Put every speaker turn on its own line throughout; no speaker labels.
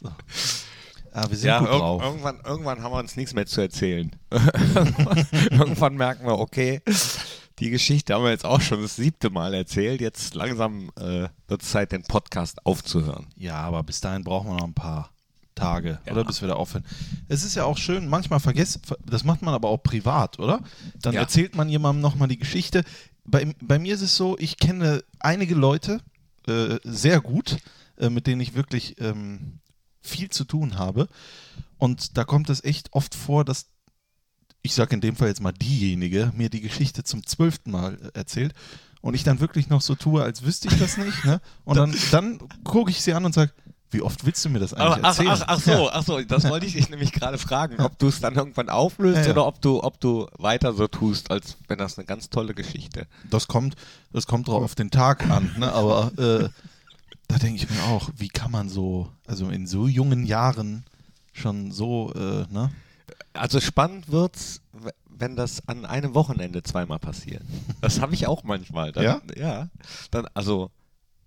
So. Ah, wir sind
Ja,
gut
irg
drauf.
irgendwann, irgendwann haben wir uns nichts mehr zu erzählen. irgendwann merken wir, okay, die Geschichte haben wir jetzt auch schon das siebte Mal erzählt. Jetzt langsam äh, wird es Zeit, den Podcast aufzuhören.
Ja, aber bis dahin brauchen wir noch ein paar Tage,
Ja.
oder? Bis wir da aufhören. Es ist ja auch schön, manchmal vergessen, das macht man aber auch privat, oder? Dann
Ja.
erzählt man jemandem nochmal die Geschichte. Bei, bei mir ist es so, ich kenne einige Leute äh, sehr gut, äh, mit denen ich wirklich ähm, viel zu tun habe. Und da kommt es echt oft vor, dass ich sage in dem Fall jetzt mal diejenige, mir die Geschichte zum zwölften Mal äh, erzählt und ich dann wirklich noch so tue, als wüsste ich das nicht. Ne? Und dann, dann gucke ich sie an und sage, wie oft willst du mir das eigentlich
Ach,
erzählen?
ach, ach so, ach so, das wollte ich dich nämlich gerade fragen, ob du es dann irgendwann auflöst
Ja, ja.
oder ob du, ob du weiter so tust, als wenn das eine ganz tolle Geschichte.
Das kommt, das kommt drauf auf den Tag an, ne? aber äh, da denke ich mir auch, wie kann man so, also in so jungen Jahren schon so, äh, ne?
Also spannend wird's, wenn das an einem Wochenende zweimal passiert. Das habe ich auch manchmal. Dann,
Ja?
Ja. Dann, also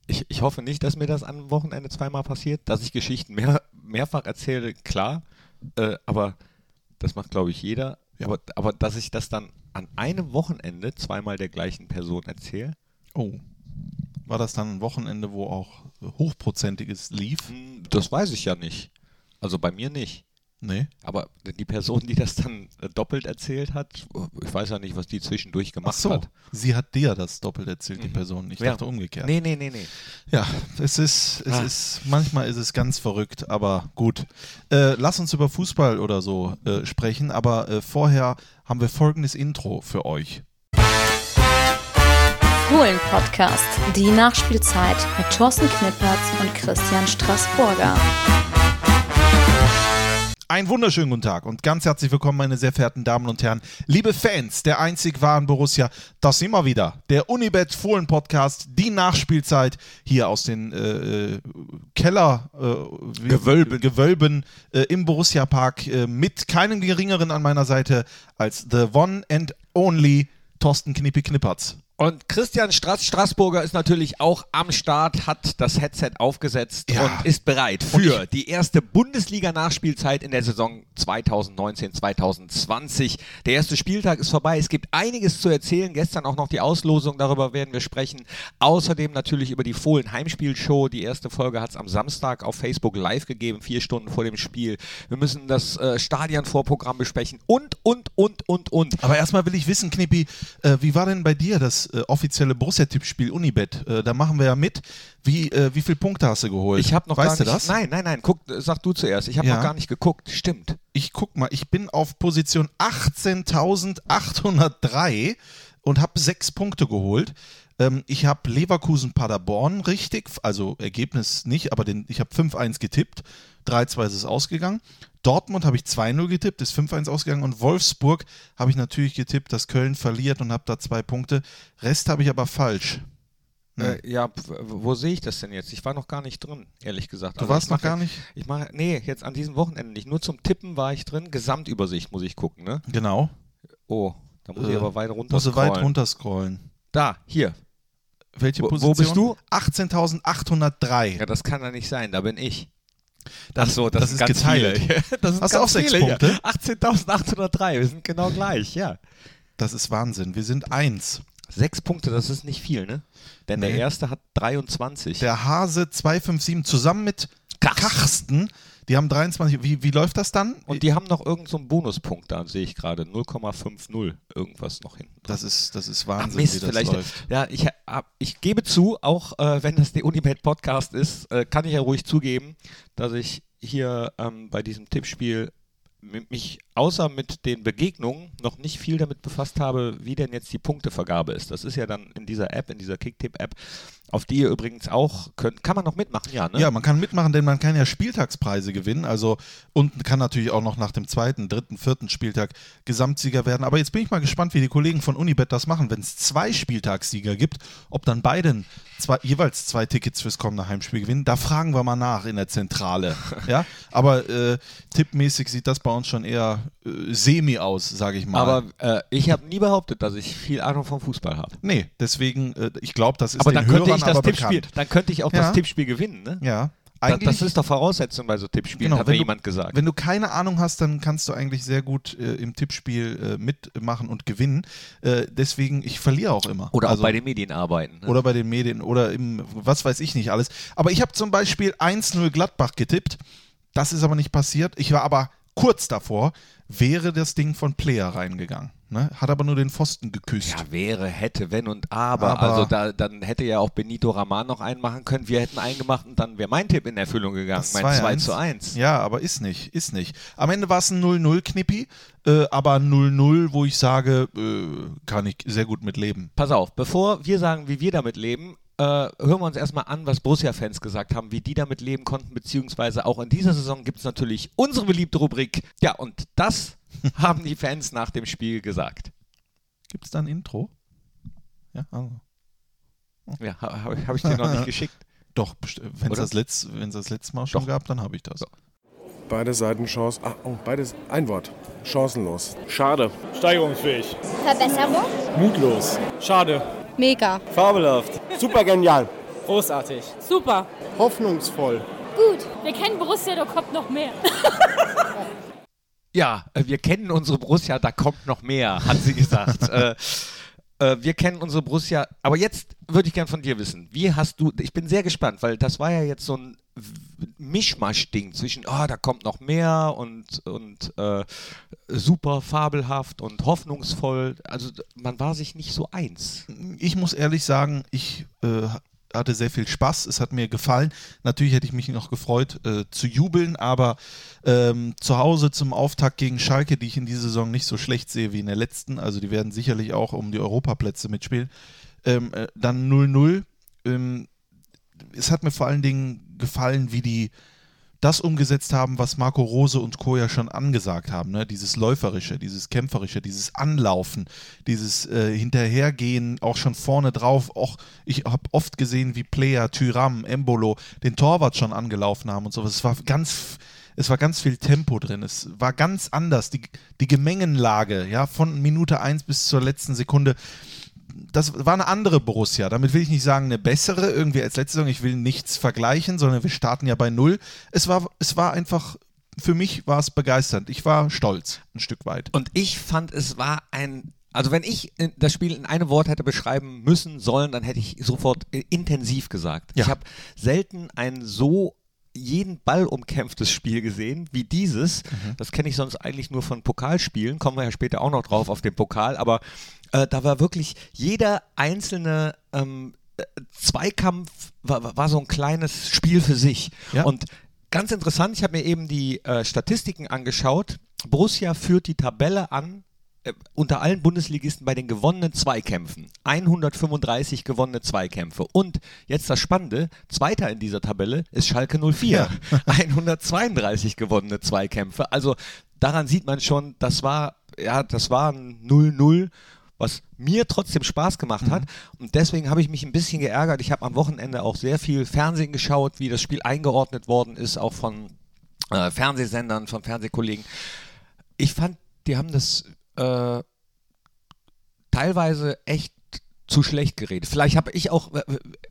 ich, ich hoffe nicht, dass mir das an einem Wochenende zweimal passiert, dass ich Geschichten mehr, mehrfach erzähle, klar. Äh, aber das macht, glaube ich, jeder.
Ja.
Aber, aber dass ich das dann an einem Wochenende zweimal der gleichen Person erzähle,
Oh. War das dann ein Wochenende, wo auch hochprozentiges lief?
hm, das weiß ich ja nicht. Also bei mir nicht.
Nee.
Aber die Person, die das dann äh, doppelt erzählt hat, ich weiß ja nicht, was die zwischendurch
Ach
gemacht
so,
hat.
sie hat dir das doppelt erzählt, die
Mhm.
Person. Ich
Ja.
dachte umgekehrt.
Nee, nee, nee, nee.
Ja, es ist, es
Ah.
ist, manchmal ist es ganz verrückt, aber gut. Äh, lass uns über Fußball oder so äh, sprechen, aber äh, vorher haben wir folgendes Intro für euch.
Fohlen-Podcast, die Nachspielzeit mit Thorsten Knippertz und Christian Straßburger.
Einen wunderschönen guten Tag und ganz herzlich willkommen, meine sehr verehrten Damen und Herren, liebe Fans der einzig wahren Borussia. Das sind wir wieder. Der Unibet Fohlen Podcast, die Nachspielzeit hier aus den äh, Keller äh,
Gewölben.
Gewölben äh, im Borussia Park äh, mit keinem geringeren an meiner Seite als the one and only Thorsten Knippi Knippertz.
Und Christian Straß Straßburger ist natürlich auch am Start, hat das Headset aufgesetzt
Ja.
und ist bereit für die erste Bundesliga-Nachspielzeit in der Saison 2019-2020. Der erste Spieltag ist vorbei. Es gibt einiges zu erzählen. Gestern auch noch die Auslosung, darüber werden wir sprechen. Außerdem natürlich über die Fohlen Heimspielshow. Die erste Folge hat es am Samstag auf Facebook live gegeben, vier Stunden vor dem Spiel. Wir müssen das äh, Stadionvorprogramm besprechen und, und, und, und, und.
Aber erstmal will ich wissen, Knippi, äh, wie war denn bei dir das äh, offizielle Borussia-Tippspiel Unibet? Äh, da machen wir ja mit. Wie, äh, wie viele Punkte hast du geholt?
Ich habe noch
weißt
gar
du
nicht.
das?
Nein, nein, nein. Guck, sag du zuerst. Ich habe
Ja.
noch gar nicht geguckt. Stimmt.
Ich guck mal, ich bin auf Position 18.803 und habe sechs Punkte geholt. Ähm, ich habe Leverkusen-Paderborn richtig, also Ergebnis nicht, aber den, ich habe 5-1 getippt. 3-2 ist es ausgegangen. Dortmund habe ich 2-0 getippt, ist 5-1 ausgegangen. Und Wolfsburg habe ich natürlich getippt, dass Köln verliert und habe da zwei Punkte. Rest habe ich aber falsch. Hm.
Äh, ja, wo sehe ich das denn jetzt? Ich war noch gar nicht drin, ehrlich gesagt.
Du
Also
warst
ich
noch gar nicht?
Ich mache, nee, jetzt an diesem Wochenende nicht. Nur zum Tippen war ich drin. Gesamtübersicht muss ich gucken, ne?
Genau.
Oh, da muss ich
Äh,
aber weit runter
Musst du weit runter scrollen.
Da, hier.
Welche
Wo- wo
Position?
bist du?
18.803.
Ja, das kann ja nicht sein. Da bin ich.
Das-
Ach so,
das
sind
ist
ganz
geteilt.
Viele. Das sind
Hast du auch sechs
viele,
Punkte?
Ja. 18.803. Wir sind genau gleich, ja.
Das ist Wahnsinn. Wir sind eins.
Sechs Punkte, das ist nicht viel, ne? Denn der
Nee.
erste hat 23.
Der Hase 257 zusammen mit
Kachs.
Karsten. Die haben 23. Wie, wie läuft das dann?
Und die haben noch irgendeinen so einen Bonuspunkt da, sehe ich gerade. 0,50 irgendwas noch hinten. dran.
das ist, das ist
Ach
Wahnsinn,
Mist,
wie das
vielleicht.
läuft.
Ja, ich, hab, ich gebe zu, auch äh, wenn das der Unibet Podcast ist, äh, kann ich ja ruhig zugeben, dass ich hier ähm, bei diesem Tippspiel mi- mich außer mit den Begegnungen noch nicht viel damit befasst habe, wie denn jetzt die Punktevergabe ist. Das ist ja dann in dieser App, in dieser Kicktipp-App, auf die ihr übrigens auch könnt. Kann man noch mitmachen, ja, ne?
Ja, man kann mitmachen, denn man kann ja Spieltagspreise gewinnen. Also und kann natürlich auch noch nach dem zweiten, dritten, vierten Spieltag Gesamtsieger werden. Aber jetzt bin ich mal gespannt, wie die Kollegen von Unibet das machen, wenn es zwei Spieltagssieger gibt, ob dann beiden zwei, jeweils zwei Tickets fürs kommende Heimspiel gewinnen. Da fragen wir mal nach in der Zentrale. ja, aber äh, tippmäßig sieht das bei uns schon eher äh, semi aus, sage ich mal.
Aber äh, ich habe nie behauptet, dass ich viel Ahnung vom Fußball habe.
nee, deswegen, äh, ich glaube, das ist
Aber
den Hörern
ich das Tippspiel,
bekannt.
dann könnte ich auch
Ja.
das Tippspiel gewinnen, ne?
Ja, eigentlich.
das ist doch Voraussetzung bei so Tippspielen,
Genau,
hat mir jemand gesagt.
wenn du keine Ahnung hast, dann kannst du eigentlich sehr gut äh, im Tippspiel äh, mitmachen und gewinnen. Äh, deswegen, ich verliere auch immer.
Oder
also,
auch bei den Medien arbeiten. Ne?
oder bei den Medien oder im, was weiß ich nicht alles. Aber ich habe zum Beispiel 1-0 Gladbach getippt. Das ist aber nicht passiert. Ich war aber kurz davor, wäre das Ding von Player reingegangen. Ne? Hat aber nur den Pfosten geküsst.
Ja, wäre, hätte, wenn und aber.
Aber-
also da, dann hätte ja auch Benito Raman noch einen machen können. Wir hätten einen gemacht und dann wäre mein Tipp in Erfüllung gegangen.
Das
mein 2
2-1.
zu 1.
Ja, aber ist nicht, ist nicht. Am Ende war es ein 0-0-Knippi, äh, aber 0-0, wo ich sage, äh, kann ich sehr gut mit leben.
Pass auf, bevor wir sagen, wie wir damit leben, äh, hören wir uns erstmal an, was Borussia-Fans gesagt haben, wie die damit leben konnten, beziehungsweise auch in dieser Saison gibt es natürlich unsere beliebte Rubrik. Ja, und das haben die Fans nach dem Spiel gesagt.
Gibt es da ein Intro? Ja, also.
Ja, habe hab ich dir noch nicht geschickt.
Doch, wenn es das, letz, wenn's das letzte Mal schon
Doch.
gab, dann habe ich das.
So.
Beide Seiten Chancen. Ah, oh, beides. Ein Wort. Chancenlos.
Schade.
Steigerungsfähig.
Verbesserung?
Mutlos. Schade.
Mega.
Fabelhaft.
Super genial.
Großartig.
Super.
Hoffnungsvoll.
Gut.
Wir kennen Borussia, da kommt noch mehr.
Ja, äh, wir kennen unsere Borussia, da kommt noch mehr, hat sie gesagt. äh, äh, wir kennen unsere Borussia, aber jetzt würde ich gern von dir wissen, wie hast du, ich bin sehr gespannt, weil das war ja jetzt so ein Mischmasch-Ding zwischen, ah, da kommt noch mehr und, und äh, super fabelhaft und hoffnungsvoll. Also man war sich nicht so eins.
Ich muss ehrlich sagen, ich äh, hatte sehr viel Spaß. Es hat mir gefallen. Natürlich hätte ich mich noch gefreut äh, zu jubeln, aber ähm, zu Hause zum Auftakt gegen Schalke, die ich in dieser Saison nicht so schlecht sehe wie in der letzten, also die werden sicherlich auch um die Europaplätze mitspielen, ähm, äh, dann 0-0. Ähm, es hat mir vor allen Dingen gefallen, wie die das umgesetzt haben, was Marco Rose und Co. ja schon angesagt haben. Ne? Dieses Läuferische, dieses Kämpferische, dieses Anlaufen, dieses äh, Hinterhergehen, auch schon vorne drauf. Auch ich habe oft gesehen, wie Player, Tyram, Embolo den Torwart schon angelaufen haben und sowas. Es war ganz. Es war ganz viel Tempo drin. Es war ganz anders. Die, die Gemengenlage, ja, von Minute 1 bis zur letzten Sekunde das war eine andere Borussia. Damit will ich nicht sagen, eine bessere irgendwie als letzte Saison. Ich will nichts vergleichen, sondern wir starten ja bei Null. Es war, es war einfach, für mich war es begeisternd. Ich war stolz, ein Stück weit.
Und ich fand, es war ein. Also wenn ich das Spiel in einem Wort hätte beschreiben müssen, sollen, dann hätte ich sofort äh, intensiv gesagt.
Ja.
Ich habe selten ein so jeden Ball umkämpftes Spiel gesehen wie dieses. Das kenne ich sonst eigentlich nur von Pokalspielen. Kommen wir ja später auch noch drauf auf den Pokal. Aber äh, da war wirklich jeder einzelne ähm, äh, Zweikampf war, war- so ein kleines Spiel für sich.
Ja.
Und ganz interessant, ich habe mir eben die äh, Statistiken angeschaut. Borussia führt die Tabelle an unter allen Bundesligisten bei den gewonnenen Zweikämpfen. 135 gewonnene Zweikämpfe. Und jetzt das Spannende, zweiter in dieser Tabelle ist Schalke 04. 132 gewonnene Zweikämpfe. Also daran sieht man schon, das war, ja, das war ein 0-0 was mir trotzdem Spaß gemacht hat. Und deswegen habe ich mich ein bisschen geärgert. Ich habe am Wochenende auch sehr viel Fernsehen geschaut, wie das Spiel eingeordnet worden ist, auch von äh, Fernsehsendern, von Fernsehkollegen. Ich fand, die haben das äh, teilweise echt zu schlecht geredet. Vielleicht habe ich auch äh,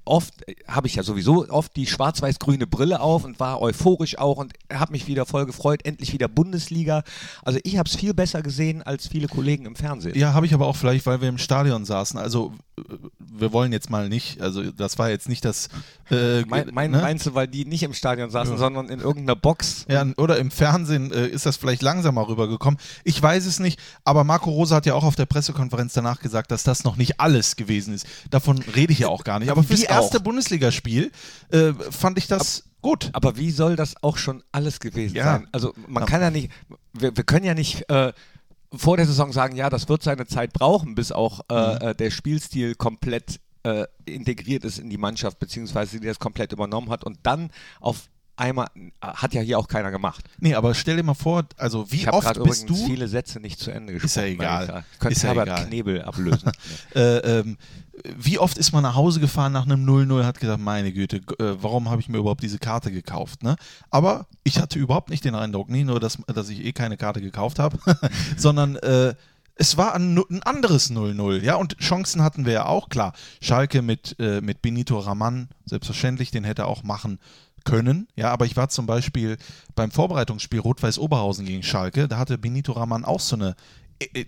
oft, äh, habe ich ja sowieso oft die schwarz-weiß-grüne Brille auf und war euphorisch auch und habe mich wieder voll gefreut, endlich wieder Bundesliga. Also ich habe es viel besser gesehen als viele Kollegen im Fernsehen.
Ja, habe ich aber auch vielleicht, weil wir im Stadion saßen. Also, äh, wir wollen jetzt mal nicht, also, das war jetzt nicht das. Äh,
Mein, mein,
ne?
Meinst du, weil die nicht im Stadion saßen, sondern in irgendeiner Box?
Ja, oder im Fernsehen äh, ist das vielleicht langsamer rübergekommen. Ich weiß es nicht, aber Marco Rosa hat ja auch auf der Pressekonferenz danach gesagt, dass das noch nicht alles gewesen ist. Davon rede ich ja auch gar nicht. Aber fürs
Wie
erste
auch?
Bundesligaspiel äh, fand ich das gut.
Aber wie soll das auch schon alles gewesen
Ja.
sein? Also man kann ja nicht, wir, wir können ja nicht äh, vor der Saison sagen, ja, das wird seine Zeit brauchen, bis auch äh,
Mhm.
äh, der Spielstil komplett äh, integriert ist in die Mannschaft, beziehungsweise die das komplett übernommen hat und dann auf einmal, äh, hat ja hier auch keiner gemacht.
Nee, aber stell dir mal vor, also wie oft bist du.
viele Sätze nicht zu Ende gesprochen.
Ist ja egal.
könnte
Ist ja
Herbert
egal.
Knebel ablösen.
Äh, ähm, wie oft ist man nach Hause gefahren nach einem 0-0 hat gesagt, meine Güte, äh, warum habe ich mir überhaupt diese Karte gekauft? Ne? Aber ich hatte überhaupt nicht den Eindruck, nicht nur, dass, dass ich eh keine Karte gekauft habe, sondern äh, es war ein, ein anderes 0-0. Ja? Und Chancen hatten wir ja auch, klar. Schalke mit, äh, mit Benito Raman, selbstverständlich, den hätte er auch machen können. Ja, aber ich war zum Beispiel beim Vorbereitungsspiel Rot-Weiß Oberhausen gegen Schalke, da hatte Benito Raman auch so eine äh,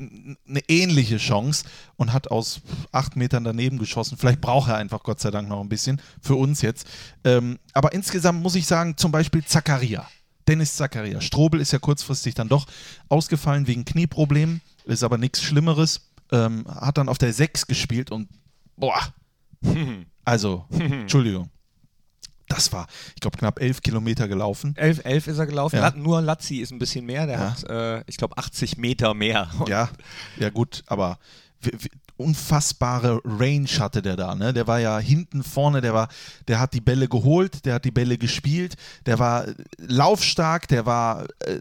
eine ähnliche Chance und hat aus acht Metern daneben geschossen. Vielleicht braucht er einfach Gott sei Dank noch ein bisschen für uns jetzt. Ähm, aber insgesamt muss ich sagen, zum Beispiel Zakaria. Dennis Zakaria. Strobel ist ja kurzfristig dann doch ausgefallen wegen Knieproblemen, ist aber nichts Schlimmeres. Ähm, hat dann auf der 6 gespielt und boah. Also, Entschuldigung. Das war, ich glaube, knapp elf Kilometer gelaufen.
11, 11 ist er gelaufen.
Ja.
Nur Lazzi ist ein bisschen mehr. Der
Ja.
hat, äh, ich glaube, 80 Meter mehr.
Ja, ja gut, aber unfassbare Range hatte der da, ne? Der war ja hinten vorne, der war, der hat die Bälle geholt, der hat die Bälle gespielt, der war laufstark, der war, äh,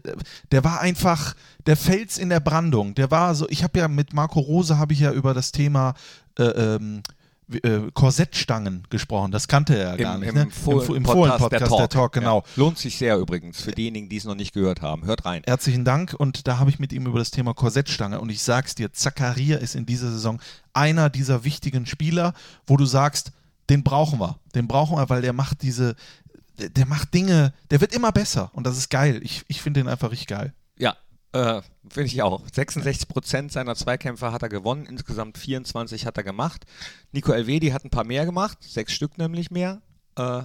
der war einfach der Fels in der Brandung. Der war so, ich habe ja mit Marco Rose habe ich ja über das Thema äh, ähm, äh, Korsettstangen gesprochen. Das kannte er ja gar
Im,
nicht.
im,
ne?
Fohlen-
Im
Podcast,
Fohlen-Podcast, der Talk, genau.
Ja. Lohnt sich sehr übrigens für diejenigen, die es noch nicht gehört haben. Hört rein.
Herzlichen Dank und da habe ich mit ihm über das Thema Korsettstange und ich sag's dir, Zakaria ist in dieser Saison einer dieser wichtigen Spieler, wo du sagst, den brauchen wir, den brauchen wir, weil der macht diese, der, der macht Dinge, der wird immer besser und das ist geil. Ich, ich finde den einfach richtig geil.
Äh, finde ich auch. 66 Prozent seiner Zweikämpfe hat er gewonnen, insgesamt 24 hat er gemacht. Nico Elvedi hat ein paar mehr gemacht, sechs Stück nämlich mehr. Äh,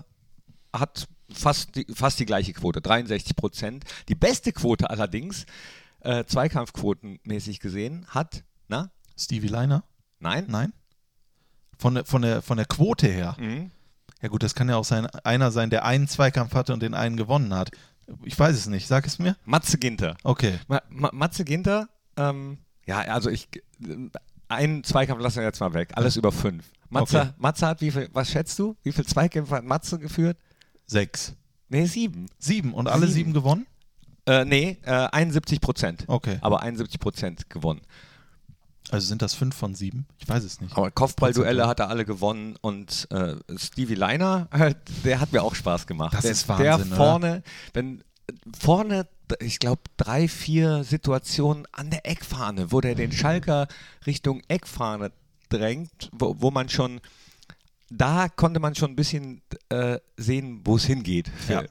hat fast die, fast die gleiche Quote, 63 Prozent. Die beste Quote allerdings, äh, Zweikampfquotenmäßig gesehen, hat, na,
Stevie Leiner?
nein?
Nein? Von der, von der, von der Quote her.
Mhm.
Ja gut, das kann ja auch sein, einer sein, der einen Zweikampf hatte und den einen gewonnen hat. Ich weiß es nicht, sag es mir.
Matze Ginter.
Okay.
Ma Ma Matze Ginter, ähm, ja, also ich, einen Zweikampf lassen wir jetzt mal weg, alles über fünf. Matze,
Okay.
Matze hat wie viel, was schätzt du? Wie viele Zweikämpfe hat Matze geführt?
Sechs.
Nee, sieben.
Sieben und alle
Sieben.
sieben gewonnen?
Äh, nee, äh, 71 Prozent.
Okay.
Aber 71 Prozent gewonnen.
Also sind das fünf von sieben? Ich weiß es nicht.
Aber Kopfballduelle hat er alle gewonnen und äh, Stevie Leiner, der hat mir auch Spaß gemacht.
Das
der,
ist Wahnsinn,
Der
oder?
vorne, wenn vorne, ich glaube, drei, vier Situationen an der Eckfahne, wo der den Schalker Richtung Eckfahne drängt, wo, wo man schon, da konnte man schon ein bisschen äh, sehen, wo es hingeht,
Ja.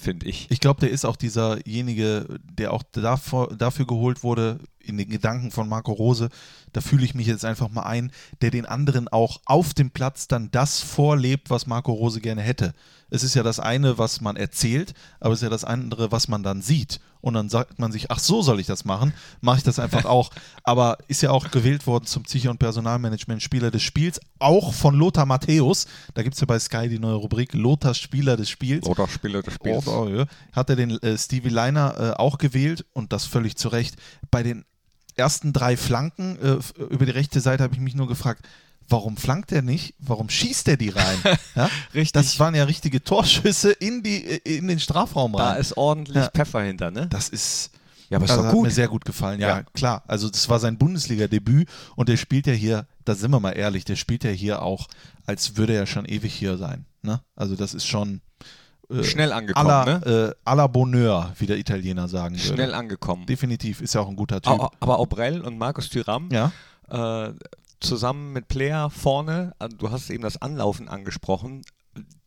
Finde ich.
Ich glaube, der ist auch dieserjenige, der auch davor, dafür geholt wurde, in den Gedanken von Marco Rose, da fühle ich mich jetzt einfach mal ein, der den anderen auch auf dem Platz dann das vorlebt, was Marco Rose gerne hätte. Es ist ja das eine, was man erzählt, aber es ist ja das andere, was man dann sieht. Und dann sagt man sich, ach so soll ich das machen, mache ich das einfach auch. Aber ist ja auch gewählt worden zum Psycho- und Personalmanagement Spieler des Spiels, auch von Lothar Matthäus. Da gibt es ja bei Sky die neue Rubrik Lothar Spieler des Spiels.
Oder Spieler des Spiels.
Oh, oh, ja. Hat er den äh, Stevie Liner äh, auch gewählt und das völlig zu Recht. Bei den ersten drei Flanken äh, über die rechte Seite habe ich mich nur gefragt, warum flankt er nicht? Warum schießt er die rein? ja?
Richtig.
Das waren ja richtige Torschüsse in, die, äh, in den Strafraum
Da
rein.
ist ordentlich
Ja.
Pfeffer hinter, ne?
das ist.
Ja, aber
also
doch
hat
gut.
mir sehr gut gefallen. Ja,
Ja.
klar. Also das war sein Bundesliga-Debüt und der spielt ja hier, da sind wir mal ehrlich, der spielt ja hier auch, als würde er schon ewig hier sein. Ne? Also das ist schon äh,
Schnell angekommen,
à la,
ne?
äh, à la Bonheur, wie der Italiener sagen würde.
Schnell angekommen.
Definitiv, ist ja auch ein guter Typ.
Aber Obrell und Markus Thüram
Ja,
äh, zusammen mit Player vorne, äh, du hast eben das Anlaufen angesprochen,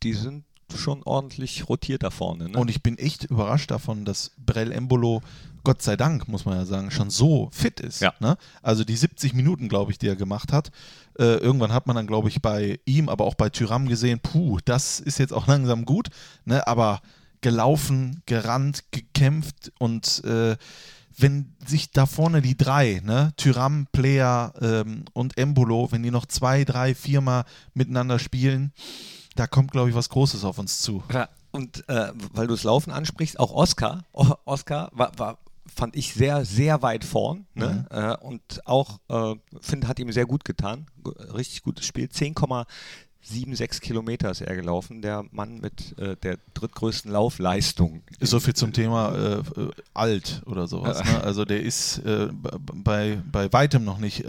die sind schon ordentlich rotiert da vorne. Ne?
und ich bin echt überrascht davon, dass Brell Embolo, Gott sei Dank, muss man ja sagen, schon so fit ist.
Ja.
Ne? Also die 70 Minuten, glaube ich, die er gemacht hat. Äh, irgendwann hat man dann, glaube ich, bei ihm, aber auch bei Tyram gesehen, puh, das ist jetzt auch langsam gut. Ne? Aber gelaufen, gerannt, gekämpft und äh, wenn sich da vorne die drei, ne, Tyram, Player ähm, und Embolo, wenn die noch zwei, drei, viermal miteinander spielen, da kommt, glaube ich, was Großes auf uns zu.
Ja, und äh, weil du das Laufen ansprichst, auch Oscar, o Oscar war, war, fand ich sehr, sehr weit vorn ne? äh, und auch, äh, finde, hat ihm sehr gut getan. Richtig gutes Spiel. 10,76 Kilometer ist er gelaufen, der Mann mit äh, der drittgrößten Laufleistung.
So viel zum Thema äh, äh, alt oder sowas. Ne? Also der ist äh, bei, bei weitem noch nicht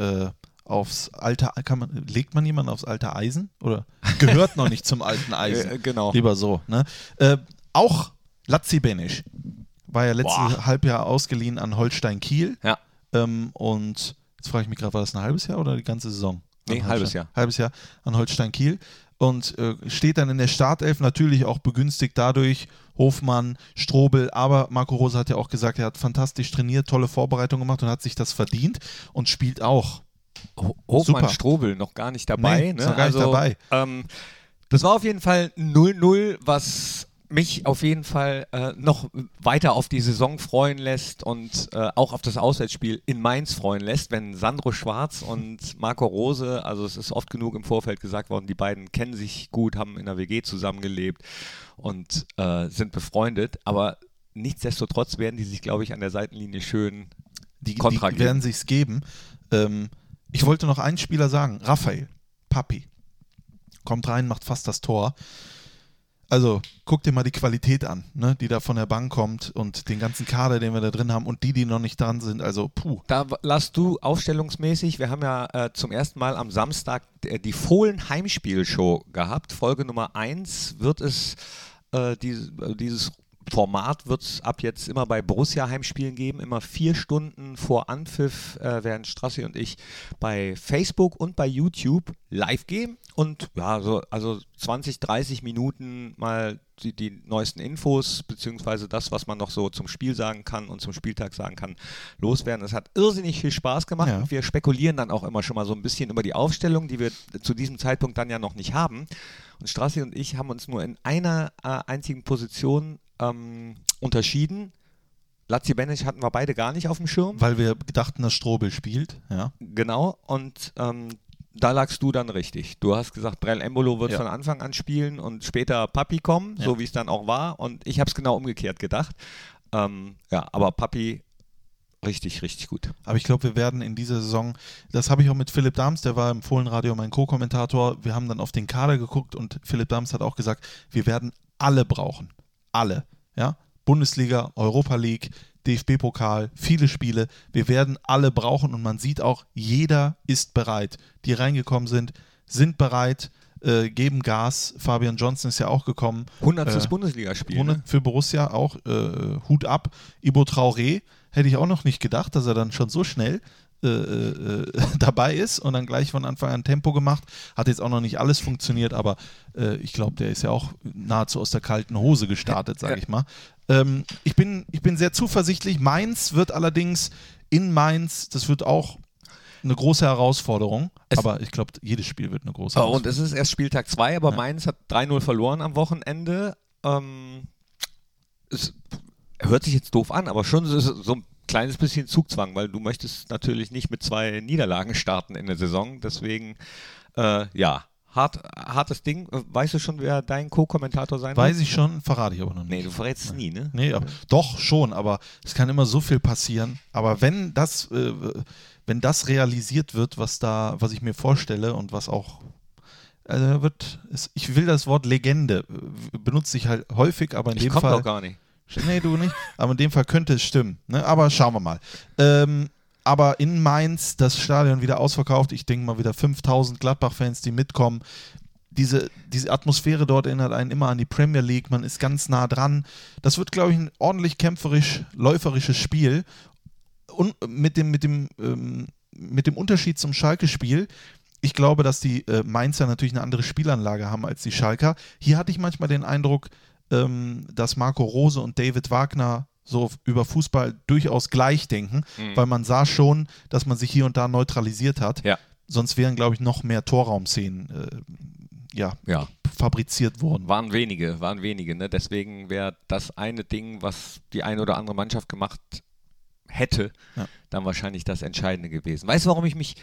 aufs alte, kann man, legt man jemanden aufs alte Eisen? Oder gehört noch nicht zum alten Eisen?
Äh, genau.
Lieber so. Ne? Äh, auch Lazzi Benisch war ja letztes
Boah.
Halbjahr ausgeliehen an Holstein Kiel.
Ja.
Ähm, und jetzt frage ich mich gerade, war das ein halbes Jahr oder die ganze Saison?
Nee, halbes Jahr.
Halbes Jahr an Holstein Kiel. und äh, steht dann in der Startelf, natürlich auch begünstigt dadurch Hofmann, Strobel, aber Marco Rose hat ja auch gesagt, er hat fantastisch trainiert, tolle Vorbereitung gemacht und hat sich das verdient und spielt auch.
Ho- Hofmann. Strobel noch gar nicht dabei.
Nee,
ne?
noch gar nicht dabei.
Ähm, das war auf jeden Fall 0-0, was mich auf jeden Fall äh, noch weiter auf die Saison freuen lässt und äh, auch auf das Auswärtsspiel in Mainz freuen lässt, wenn Sandro Schwarz und Marco Rose, also es ist oft genug im Vorfeld gesagt worden, die beiden kennen sich gut, haben in der WG zusammengelebt und äh, sind befreundet, aber nichtsdestotrotz werden die sich, glaube ich, an der Seitenlinie schön
Die,
Kontra
die werden sich's geben. Ähm, ich wollte noch einen Spieler sagen, Raphael, Papi. Kommt rein, macht fast das Tor. Also, guck dir mal die Qualität an, ne, die da von der Bank kommt und den ganzen Kader, den wir da drin haben und die, die noch nicht dran sind. Also, puh.
Da lass du aufstellungsmäßig, wir haben ja äh, zum ersten Mal am Samstag äh, die Fohlen Heimspielshow gehabt. Folge Nummer 1 wird es, äh, dieses, äh, dieses Format wird es ab jetzt immer bei Borussia Heimspielen geben, immer vier Stunden vor Anpfiff äh, werden Strassi und ich bei Facebook und bei YouTube live gehen und ja, so, also 20, 30 Minuten mal die, die neuesten Infos, beziehungsweise das, was man noch so zum Spiel sagen kann und zum Spieltag sagen kann, loswerden. Es hat irrsinnig viel Spaß gemacht
Ja.
wir spekulieren dann auch immer schon mal so ein bisschen über die Aufstellung, die wir zu diesem Zeitpunkt dann ja noch nicht haben. Und Strassi und ich haben uns nur in einer äh, einzigen Position ähm, unterschieden. Lazio Benic hatten wir beide gar nicht auf dem Schirm.
Weil wir dachten, dass Strobel spielt. Ja.
Genau, und ähm, da lagst du dann richtig. Du hast gesagt, Brell Embolo wird
Ja.
von Anfang an spielen und später Papi kommen,
Ja.
so wie es dann auch war. Und ich habe es genau umgekehrt gedacht. Ähm, ja, aber Papi richtig, richtig gut.
Aber ich glaube, wir werden in dieser Saison, das habe ich auch mit Philipp Dahms, der war im Fohlenradio mein Co-Kommentator. Wir haben dann auf den Kader geguckt und Philipp Dahms hat auch gesagt, wir werden alle brauchen. Alle. Ja? Bundesliga, Europa League, DFB-Pokal, viele Spiele. Wir werden alle brauchen und man sieht auch, jeder ist bereit. Die reingekommen sind, sind bereit, äh, geben Gas. Fabian Johnson ist ja auch gekommen.
100.
Äh,
Bundesligaspiel.
100
Ne?
für Borussia auch äh, Hut ab. Ibo Traoré hätte ich auch noch nicht gedacht, dass er dann schon so schnell äh, äh, dabei ist und dann gleich von Anfang an Tempo gemacht. Hat jetzt auch noch nicht alles funktioniert, aber äh, ich glaube, der ist ja auch nahezu aus der kalten Hose gestartet, sage ich mal. Ähm, ich, bin, ich bin sehr zuversichtlich. Mainz wird allerdings in Mainz, das wird auch eine große Herausforderung,
Es-
aber ich glaube, jedes Spiel wird eine große
Oh,
Herausforderung.
und es ist erst Spieltag 2, aber
Ja.
Mainz hat 3-0 verloren am Wochenende. Ähm, es hört sich jetzt doof an, aber schon so, so ein kleines bisschen Zugzwang, weil du möchtest natürlich nicht mit zwei Niederlagen starten in der Saison. Deswegen, äh, ja, hart, hartes Ding. Weißt du schon, wer dein Co-Kommentator sein
Weiß
wird?
ich schon, verrate ich aber noch nicht.
Nee, du verrätst es nie, ne?
Nee, aber, doch schon, aber es kann immer so viel passieren. Aber wenn das, äh, wenn das realisiert wird, was da, was ich mir vorstelle und was auch, also wird, ich will das Wort Legende äh, benutze ich halt häufig, aber in
Ich
dem Fall,
doch gar nicht.
Nee, du nicht, aber in dem Fall könnte es stimmen. Ne? Aber schauen wir mal. Ähm, aber in Mainz das Stadion wieder ausverkauft. Ich denke mal wieder 5000 Gladbach-Fans, die mitkommen. Diese, diese Atmosphäre dort erinnert einen immer an die Premier League. Man ist ganz nah dran. Das wird, glaube ich, ein ordentlich kämpferisch, läuferisches Spiel. Und mit dem, mit dem, ähm, mit dem Unterschied zum Schalke-Spiel. Ich glaube, dass die äh, Mainzer natürlich eine andere Spielanlage haben als die Schalker. Hier hatte ich manchmal den Eindruck, ähm, dass Marco Rose und David Wagner so über Fußball durchaus gleich denken,
Mhm.
weil man sah schon, dass man sich hier und da neutralisiert hat.
Ja.
Sonst wären, glaube ich, noch mehr Torraumszenen äh, ja,
Ja,
fabriziert worden.
waren wenige, waren wenige. Ne? Deswegen wäre das eine Ding, was die eine oder andere Mannschaft gemacht hätte,
Ja.
dann wahrscheinlich das Entscheidende gewesen. Weißt du, warum ich mich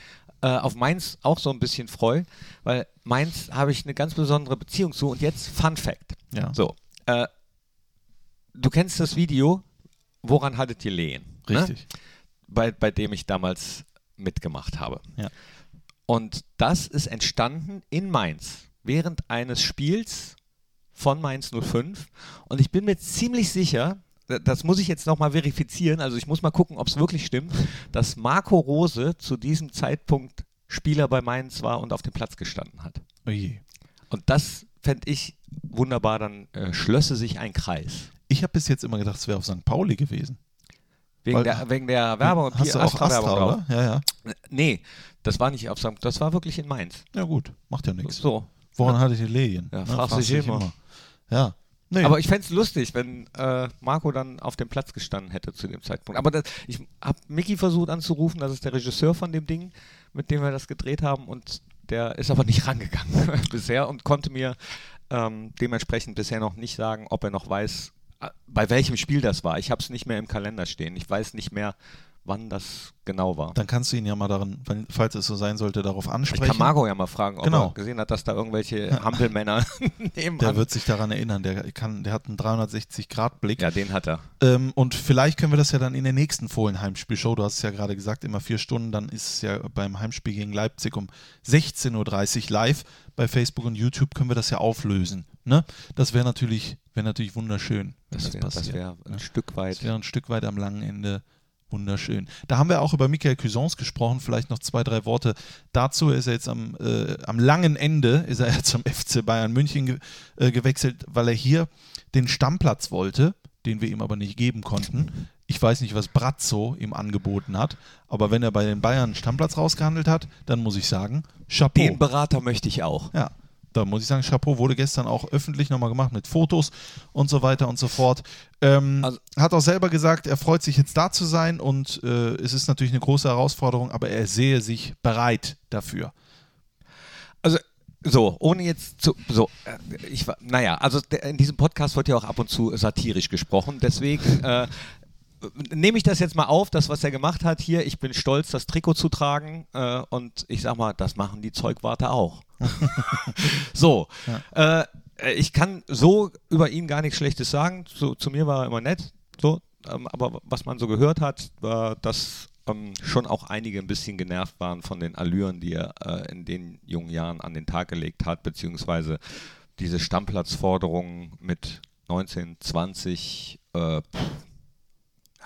äh, auf Mainz auch so ein bisschen freue? Weil Mainz habe ich eine ganz besondere Beziehung zu. Und jetzt Fun Fact.
Ja,
So, äh, du kennst das Video, woran hattet ihr Lehen? Ne?
richtig.
bei, bei dem ich damals mitgemacht habe.
Ja.
Und das ist entstanden in Mainz während eines Spiels von Mainz 05. Und ich bin mir ziemlich sicher, da- das muss ich jetzt nochmal verifizieren, also ich muss mal gucken, ob es wirklich stimmt, dass Marco Rose zu diesem Zeitpunkt Spieler bei Mainz war und auf dem Platz gestanden hat.
Oje.
Und das fände ich wunderbar, dann äh, schlösse sich ein Kreis.
Ich habe bis jetzt immer gedacht, es wäre auf St. Pauli gewesen.
Wegen,
Weil-
der, wegen der Werbung
Hast du auch Astra,
drauf.
oder? Ja, ja.
Nee, das war nicht auf St. Das war wirklich in Mainz.
Ja gut, macht ja nichts.
So.
Woran hattet ihr Lilien?
Ja,
Ne,
fragst
fragst
dich
dich
immer.
Ja. Nee.
Aber ich fände es lustig, wenn äh, Marco dann auf dem Platz gestanden hätte zu dem Zeitpunkt. Aber das, ich habe Mickey versucht anzurufen, das ist der Regisseur von dem Ding, mit dem wir das gedreht haben und der ist aber nicht rangegangen bisher und konnte mir ähm, dementsprechend bisher noch nicht sagen, ob er noch weiß, äh, bei welchem Spiel das war. Ich habe es nicht mehr im Kalender stehen. Ich weiß nicht mehr, wann das genau war.
dann kannst du ihn ja mal daran, falls es so sein sollte, darauf
Ich
ansprechen.
kann Marco ja mal fragen, ob
Genau.
er gesehen hat, dass da irgendwelche Hampelmänner nebenan.
der wird sich daran erinnern. Der, kann, der hat einen 360-Grad-Blick.
ja, den hat er.
Ähm, und vielleicht können wir das ja dann in der nächsten Fohlen-Heimspielshow, du hast es ja gerade gesagt, immer vier Stunden, dann ist es ja beim Heimspiel gegen Leipzig um 16.30 Uhr live. Bei Facebook und YouTube können wir das ja auflösen. Ne? Das wäre natürlich, wär natürlich wunderschön, wenn das,
Das wäre
passiert.
wär ein
ne?
Stück weit.
Das wäre ein Stück weit am langen Ende wunderschön. Da haben wir auch über Michael Cuisance gesprochen. Vielleicht noch zwei, drei Worte dazu. Er ist ja jetzt am, äh, am langen Ende, ist er zum FC Bayern München ge äh, gewechselt, weil er hier den Stammplatz wollte, den wir ihm aber nicht geben konnten. Ich weiß nicht, was Brazzo ihm angeboten hat, aber wenn er bei den Bayern einen Stammplatz rausgehandelt hat, dann muss ich sagen, Chapeau.
Den Berater möchte ich auch.
Ja, da muss ich sagen, Chapeau wurde gestern auch öffentlich nochmal gemacht mit Fotos und so weiter und so fort. Ähm,
Also-
hat auch selber gesagt, er freut sich jetzt da zu sein und äh, es ist natürlich eine große Herausforderung, aber er sehe sich bereit dafür.
Also, so, ohne jetzt zu. So, äh, ich war. Naja, also in diesem Podcast wird ja auch ab und zu satirisch gesprochen. Deswegen. Äh, Nehme ich das jetzt mal auf, das, was er gemacht hat hier. Ich bin stolz, das Trikot zu tragen. Äh, und ich sag mal, das machen die Zeugwarte auch. so. Äh, ich kann so über ihn gar nichts Schlechtes sagen. So, zu mir war er immer nett. So. Ähm, aber was man so gehört hat, war, dass ähm, schon auch einige ein bisschen genervt waren von den Allüren, die er äh, in den jungen Jahren an den Tag gelegt hat, beziehungsweise diese Stammplatzforderungen mit 19, 20. Äh,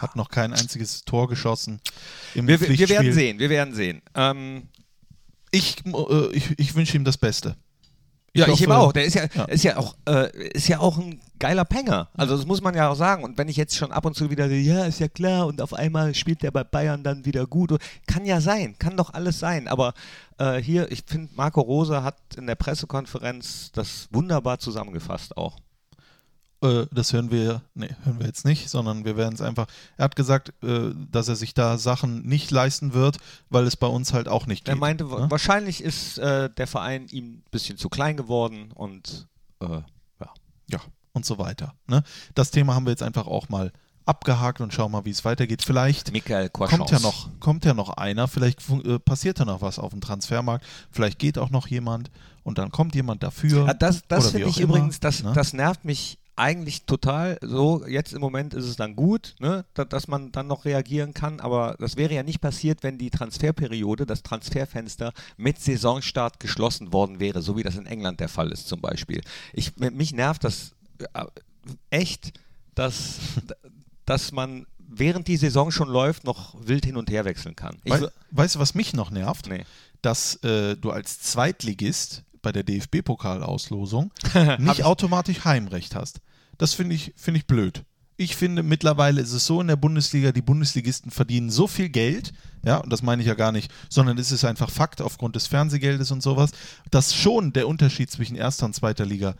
Hat noch kein einziges Tor geschossen im
wir, wir werden sehen, wir werden sehen. Ähm,
Ich, äh, ich, ich wünsche ihm das Beste.
ja, ich
hoffe-
eben auch. Der ist ja,
Ja.
ist ja auch, äh, ist ja auch ein geiler Penger. Also das muss man ja auch sagen. Und wenn ich jetzt schon ab und zu wieder, so, ja, ist ja klar, und auf einmal spielt der bei Bayern dann wieder gut. Kann ja sein, kann doch alles sein. Aber äh, hier, ich finde, Marco Rose hat in der Pressekonferenz das wunderbar zusammengefasst auch.
Äh, das hören wir, nee, hören wir jetzt nicht, sondern wir werden es einfach. Er hat gesagt, äh, dass er sich da Sachen nicht leisten wird, weil es bei uns halt auch nicht geht.
Er meinte,
ne?
wahrscheinlich ist äh, der Verein ihm ein bisschen zu klein geworden und äh, ja.
Ja, und so weiter. Ne? Das Thema haben wir jetzt einfach auch mal abgehakt und schauen mal, wie es weitergeht. Vielleicht kommt ja noch, kommt ja noch einer, vielleicht äh, passiert ja noch was auf dem Transfermarkt, vielleicht geht auch noch jemand und dann kommt jemand dafür.
Ja, das das finde ich
immer,
übrigens, das,
ne?
das nervt mich eigentlich total. So, jetzt im Moment ist es dann gut, ne, da, dass man dann noch reagieren kann, aber das wäre ja nicht passiert, wenn die Transferperiode, das Transferfenster mit Saisonstart geschlossen worden wäre, so wie das in England der Fall ist zum Beispiel. Ich, mich nervt das äh, echt, dass, dass man während die Saison schon läuft, noch wild hin und her wechseln kann. Ich,
Wei- weißt du, was mich noch nervt?
nee.
Dass äh, du als Zweitligist bei der DFB-Pokalauslosung nicht
ich-
automatisch Heimrecht hast. Das finde ich, finde ich blöd. Ich finde, mittlerweile ist es so in der Bundesliga, die Bundesligisten verdienen so viel Geld, ja, und das meine ich ja gar nicht, sondern es ist einfach Fakt aufgrund des Fernsehgeldes und sowas, dass schon der Unterschied zwischen erster und zweiter Liga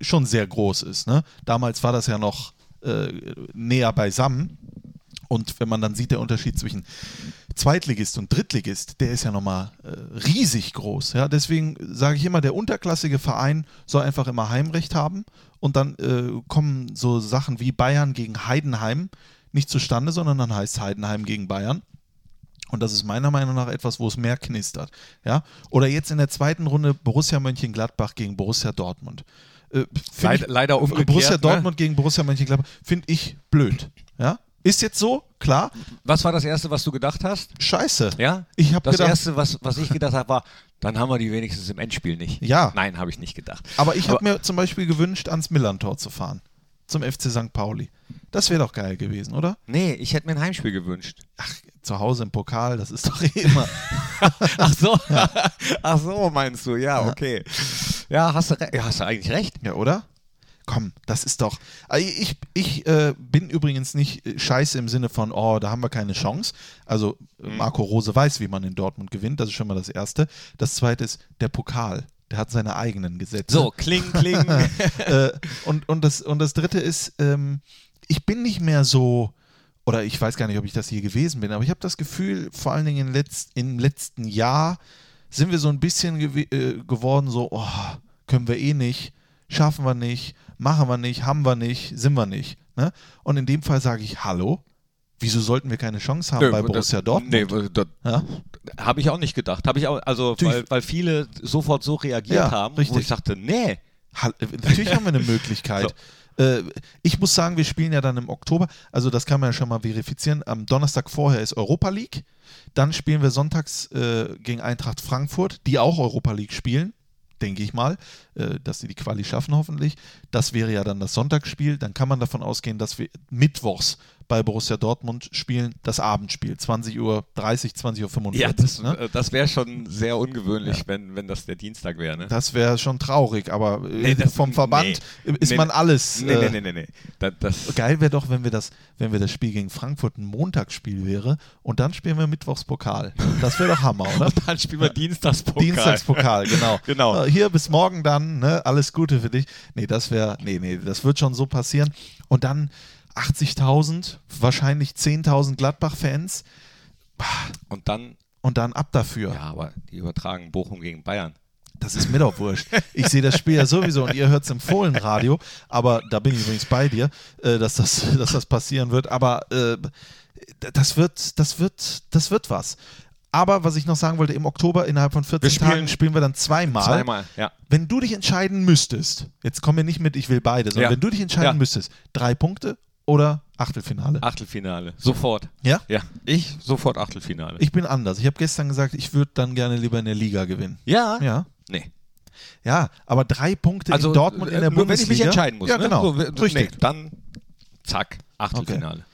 schon sehr groß ist. Ne? Damals war das ja noch äh, näher beisammen. Und wenn man dann sieht, der Unterschied zwischen Zweitligist und Drittligist, der ist ja nochmal äh, riesig groß. Ja? Deswegen sage ich immer, der unterklassige Verein soll einfach immer Heimrecht haben. Und dann äh, kommen so Sachen wie Bayern gegen Heidenheim nicht zustande, sondern dann heißt Heidenheim gegen Bayern. Und das ist meiner Meinung nach etwas, wo es mehr knistert. Ja? Oder jetzt in der zweiten Runde Borussia Mönchengladbach gegen Borussia Dortmund. Äh,
Leider- leider umgekehrt,
Borussia
ne?
Dortmund gegen Borussia Mönchengladbach finde ich blöd. Ja? Ist jetzt so, klar.
Was war das Erste, was du gedacht hast?
Scheiße.
Ja?
Ich habe
Das
gedacht,
erste, was, was ich gedacht habe, war, dann haben wir die wenigstens im Endspiel nicht.
Ja.
Nein, habe ich nicht gedacht.
aber ich habe mir zum Beispiel gewünscht, ans Millantor zu fahren. Zum FC St. Pauli. Das wäre doch geil gewesen, oder?
Nee, ich hätte mir ein Heimspiel gewünscht.
Ach, zu Hause im Pokal, das ist doch eh immer.
Ach so. Ach so, meinst du? Ja, okay. Ja, hast du, re- ja, hast du eigentlich recht.
ja, oder? Komm, das ist doch. Also Ich, ich äh, bin übrigens nicht äh, scheiße im Sinne von, oh, da haben wir keine Chance. Also äh, Marco Rose weiß, wie man in Dortmund gewinnt. Das ist schon mal das Erste. Das Zweite ist der Pokal. Der hat seine eigenen Gesetze.
So, kling, kling.
äh, und, und, das, und das dritte ist, ähm, ich bin nicht mehr so, oder ich weiß gar nicht, ob ich das hier gewesen bin, aber ich habe das Gefühl, vor allen Dingen in letzt, im letzten Jahr sind wir so ein bisschen gew äh, geworden, so, oh, können wir eh nicht, schaffen wir nicht, machen wir nicht, haben wir nicht, sind wir nicht. Ne? Und in dem Fall sage ich, hallo, wieso sollten wir keine Chance haben
Nö,
bei
das-
Borussia Dortmund?
Nee, das
Ja?
habe ich auch nicht gedacht. Habe ich auch, also weil, weil viele sofort so reagiert
Ja,
haben, wo
richtig.
ich sagte, nee.
Äh, Natürlich haben wir eine Möglichkeit. Äh, ich muss sagen, wir spielen ja dann im Oktober, also das kann man ja schon mal verifizieren. Am Donnerstag vorher ist Europa League. Dann spielen wir sonntags äh, gegen Eintracht Frankfurt, die auch Europa League spielen, denke ich mal, äh, dass sie die Quali schaffen hoffentlich. Das wäre ja dann das Sonntagsspiel. Dann kann man davon ausgehen, dass wir mittwochs bei Borussia Dortmund spielen, das Abendspiel, 20.30 Uhr, 20.45 Uhr.
Ja, das,
ne?
äh, das wäre schon sehr ungewöhnlich, wenn, wenn das der Dienstag wäre. Ne?
Das wäre schon traurig, aber äh,
Nee, das-
vom Verband ist
Nee.
man alles.
Nee,
äh,
nee, nee, nee, nee. Da, das,
Geil wäre doch, wenn wir das, wenn wir das Spiel gegen Frankfurt ein Montagsspiel wäre und dann spielen wir Mittwochspokal. Das wäre doch Hammer, oder?
dann spielen wir Dienstagspokal.
Dienstagspokal, genau.
Genau.
Äh, Hier bis morgen dann, ne? Alles Gute für dich. Nee, das wäre, nee, nee, das wird schon so passieren. Und dann 80.000, wahrscheinlich 10.000 Gladbach-Fans
Und dann,
und dann ab dafür.
ja, aber die übertragen Bochum gegen Bayern.
Das ist mir doch wurscht. Ich sehe das Spiel ja sowieso und ihr hört es im Fohlenradio, aber da bin ich übrigens bei dir, äh, dass, das, dass das passieren wird. Aber äh, das wird, das wird, das wird was. Aber was ich noch sagen wollte, im Oktober innerhalb von 14
Wir spielen-
Tagen spielen wir dann zweimal.
Zweimal, ja.
Wenn du dich entscheiden müsstest, jetzt komm mir nicht mit, ich will beide, sondern
Ja.
wenn du dich entscheiden
Ja.
müsstest, drei Punkte oder Achtelfinale?
Achtelfinale. Sofort.
Ja?
Ja, ich sofort Achtelfinale.
Ich bin anders. Ich habe gestern gesagt, ich würde dann gerne lieber in der Liga gewinnen.
ja?
Ja.
Nee.
Ja, aber drei Punkte in Dortmund in
äh,
der
nur
Bundesliga.
wenn ich mich entscheiden muss.
Ja,
ne?
genau.
So,
Richtig.
Nee, dann zack, Achtelfinale.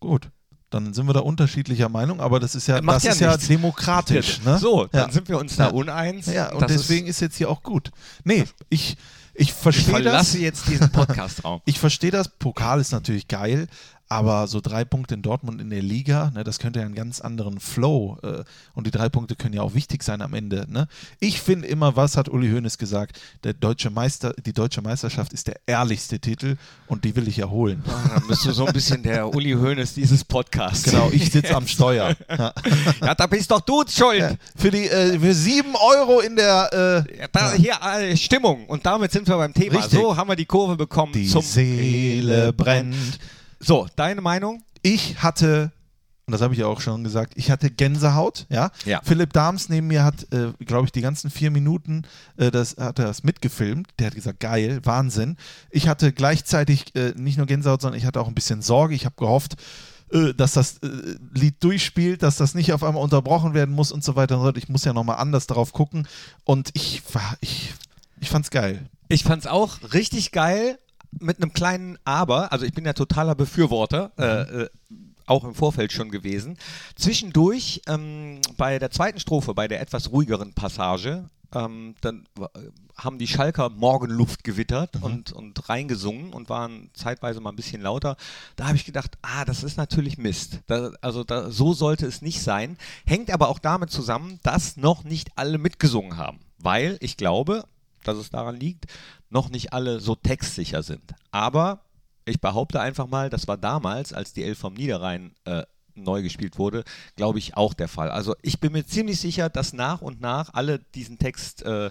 Gut. Dann sind wir da unterschiedlicher Meinung, aber das ist ja,
Macht
das
ja
ist ja
nichts.
demokratisch. Ne?
So, dann
ja.
sind wir uns da uneins.
Ja, und
Das
deswegen ist, jetzt hier auch gut. Nee, ich, ich
ich
verstehe
verlasse
das.
jetzt diesen Podcastraum.
Ich verstehe das. Pokal ist natürlich geil, aber so drei Punkte in Dortmund in der Liga, ne, das könnte ja einen ganz anderen Flow. Äh, und die drei Punkte können ja auch wichtig sein am Ende. Ne? Ich finde immer, was hat Uli Hoeneß gesagt? Der deutsche Meister, die deutsche Meisterschaft ist der ehrlichste Titel und die will ich ja holen.
Dann bist du so ein bisschen der Uli Hoeneß dieses Podcasts.
Genau, ich sitze am Steuer. Ja.
Ja, da bist doch du schuld.
Ja, für die äh, für sieben Euro in der äh,
Ja, da, hier äh, Stimmung. Und damit sind wir beim Thema.
Richtig.
So haben wir die Kurve bekommen
die
zum
Seele brennt.
So, deine Meinung?
Ich hatte, und das habe ich ja auch schon gesagt, ich hatte Gänsehaut. Ja.
Ja.
Philipp Dahms neben mir hat, äh, glaube ich, die ganzen vier Minuten, äh, das hat er das mitgefilmt. Der hat gesagt, geil, Wahnsinn. Ich hatte gleichzeitig äh, nicht nur Gänsehaut, sondern ich hatte auch ein bisschen Sorge. Ich habe gehofft, äh, dass das äh, Lied durchspielt, dass das nicht auf einmal unterbrochen werden muss und so weiter und so fort. Ich muss ja nochmal anders drauf gucken. Und ich war, ich, ich fand's geil.
Ich fand's auch richtig geil mit einem kleinen Aber. Also ich bin ja totaler Befürworter. Äh, äh, auch im Vorfeld schon gewesen. Zwischendurch, ähm, bei der zweiten Strophe, bei der etwas ruhigeren Passage, ähm, dann äh, haben die Schalker Morgenluft gewittert und, und reingesungen und waren zeitweise mal ein bisschen lauter. Da habe ich gedacht, ah, das ist natürlich Mist. Da, also da, so sollte es nicht sein. Hängt aber auch damit zusammen, dass noch nicht alle mitgesungen haben. Weil ich glaube, dass es daran liegt, noch nicht alle so textsicher sind. Aber ich behaupte einfach mal, das war damals, als die Elf vom Niederrhein äh, neu gespielt wurde, glaube ich auch der Fall. Also ich bin mir ziemlich sicher, dass nach und nach alle diesen Text äh,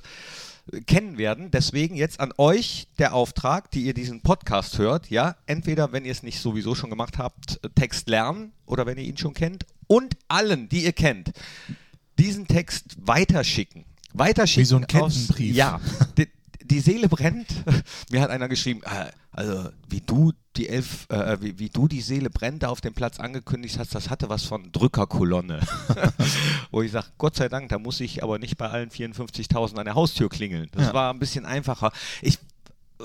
kennen werden. Deswegen jetzt an euch der Auftrag, die ihr diesen Podcast hört, ja, entweder wenn ihr es nicht sowieso schon gemacht habt, äh, Text lernen oder wenn ihr ihn schon kennt und allen, die ihr kennt, diesen Text weiterschicken. Weiterschicken.
Wie so ein
aus-
Kettenbrief.
Ja. Die, Seele brennt. Mir hat einer geschrieben, äh, also wie du die Elf, äh, wie, wie du die Seele brennt da auf dem Platz angekündigt hast, das hatte was von Drückerkolonne. Wo ich sage, Gott sei Dank, da muss ich aber nicht bei allen 54.000 an der Haustür klingeln. Das
Ja.
war ein bisschen einfacher. Ich äh,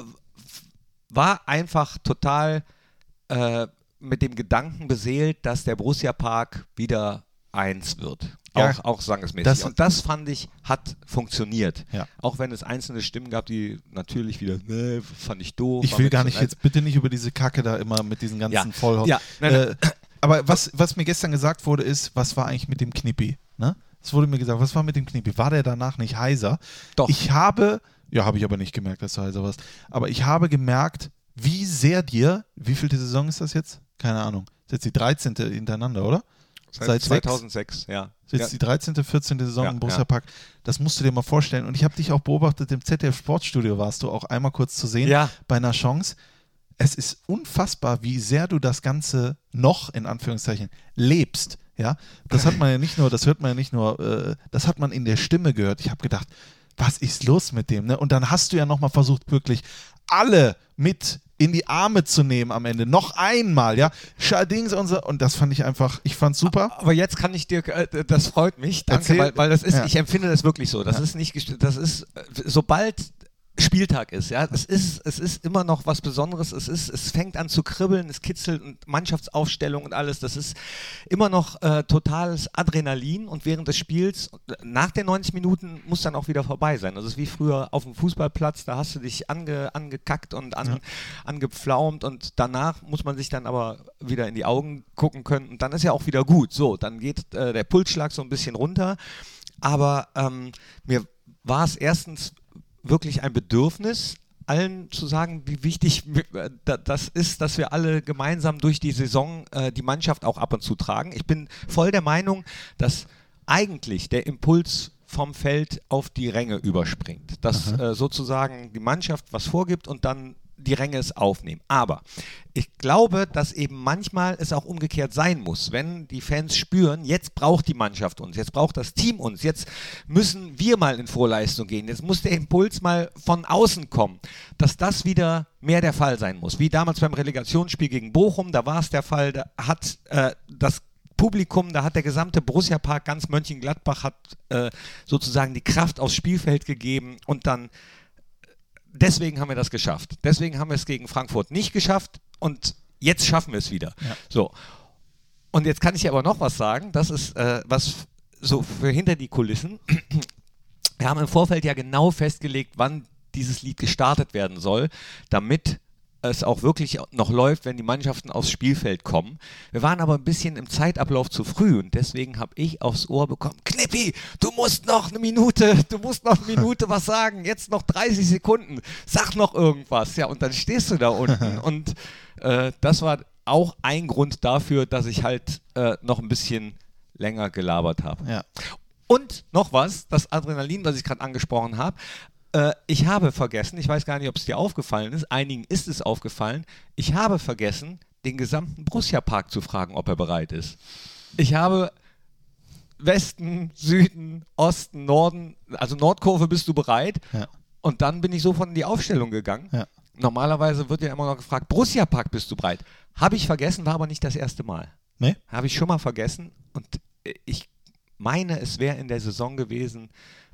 war einfach total äh, mit dem Gedanken beseelt, dass der Borussia Park wieder eins wird.
Ja,
auch, auch sangesmäßig.
das-
Und das fand ich, hat funktioniert.
Ja.
Auch wenn es einzelne Stimmen gab, die natürlich wieder, ne, fand ich doof.
Ich will gar nicht jetzt bitte nicht über diese Kacke da immer mit diesen ganzen
Ja.
Vollhaus.
Ja, nein, nein.
Äh, aber was, was mir gestern gesagt wurde, ist, was war eigentlich mit dem Knippi? Ne? Es wurde mir gesagt, was war mit dem Kniepi? War der danach nicht heiser?
Doch.
Ich habe, ja, habe ich aber nicht gemerkt, dass du heiser warst. Aber ich habe gemerkt, wie sehr dir, wie viel die Saison ist das jetzt? Keine Ahnung. Das ist jetzt die 13. hintereinander, oder?
Seit,
sechs?
2006, ja.
Jetzt die 13., 14. Saison
Ja,
im Borussia
ja.
Park. Das musst du dir mal vorstellen. Und ich habe dich auch beobachtet, im ZDF Sportstudio warst du auch einmal kurz zu sehen
Ja.
bei einer Chance. Es ist unfassbar, wie sehr du das Ganze noch, in Anführungszeichen, lebst. Ja, das hat man ja nicht nur, das hört man ja nicht nur, äh, das hat man in der Stimme gehört. Ich habe gedacht, was ist los mit dem? Ne? Und dann hast du ja nochmal versucht, wirklich alle mit in die Arme zu nehmen am Ende. Noch einmal, ja. Schadings und so. Und das fand ich einfach, ich fand's super.
Aber jetzt kann ich dir, äh, das freut mich, danke,
Erzähl.
weil, weil das ist,
Ja.
ich empfinde das wirklich so. Das ist nicht, das ist, äh, sobald Spieltag ist, ja, es ist, es ist immer noch was Besonderes. Es ist, es fängt an zu kribbeln, es kitzelt und Mannschaftsaufstellung und alles. Das ist immer noch äh, totales Adrenalin und während des Spiels, nach den 90 Minuten, muss dann auch wieder vorbei sein. Das ist wie früher auf dem Fußballplatz, da hast du dich ange, angekackt und an, angepflaumt und danach muss man sich dann aber wieder in die Augen gucken können und dann ist ja auch wieder gut. So, dann geht äh, der Pulsschlag so ein bisschen runter. Aber ähm, mir war es erstens wirklich ein Bedürfnis, allen zu sagen, wie wichtig äh, da- das ist, dass wir alle gemeinsam durch die Saison äh, die Mannschaft auch ab und zu tragen. Ich bin voll der Meinung, dass eigentlich der Impuls vom Feld auf die Ränge überspringt. Dass äh, sozusagen die Mannschaft was vorgibt und dann die Ränge es aufnehmen. Aber ich glaube, dass eben manchmal es auch umgekehrt sein muss, wenn die Fans spüren, jetzt braucht die Mannschaft uns, jetzt braucht das Team uns, jetzt müssen wir mal in Vorleistung gehen, jetzt muss der Impuls mal von außen kommen, dass das wieder mehr der Fall sein muss. Wie damals beim Relegationsspiel gegen Bochum, da war es der Fall, da hat äh, das Publikum, da hat der gesamte Borussia Park, ganz Mönchengladbach, hat äh, sozusagen die Kraft aufs Spielfeld gegeben und dann deswegen haben wir das geschafft. Deswegen haben wir es gegen Frankfurt nicht geschafft und jetzt schaffen wir es wieder. So. Und jetzt kann ich aber noch was sagen. Das ist äh, was so für hinter die Kulissen. Wir haben im Vorfeld ja genau festgelegt, wann dieses Lied gestartet werden soll, damit es auch wirklich noch läuft, wenn die Mannschaften aufs Spielfeld kommen. Wir waren aber ein bisschen im Zeitablauf zu früh und deswegen habe ich aufs Ohr bekommen, Knippi, du musst noch eine Minute, du musst noch eine Minute was sagen, jetzt noch 30 Sekunden, sag noch irgendwas. Ja, und dann stehst du da unten und äh, das war auch ein Grund dafür, dass ich halt äh, noch ein bisschen länger gelabert habe.
Ja.
Und noch was, das Adrenalin, was ich gerade angesprochen habe. Äh, ich habe vergessen, ich weiß gar nicht, ob es dir aufgefallen ist, einigen ist es aufgefallen, ich habe vergessen, den gesamten Borussia Park zu fragen, ob er bereit ist. Ich habe Westen, Süden, Osten, Norden, also Nordkurve bist du bereit?
Ja.
Und dann bin ich sofort in die Aufstellung gegangen.
Ja.
Normalerweise wird ja immer noch gefragt, Borussia Park bist du bereit? Habe ich vergessen, war aber nicht das erste Mal.
Ne?
Habe ich schon mal vergessen und ich meine, es wäre in der Saison gewesen,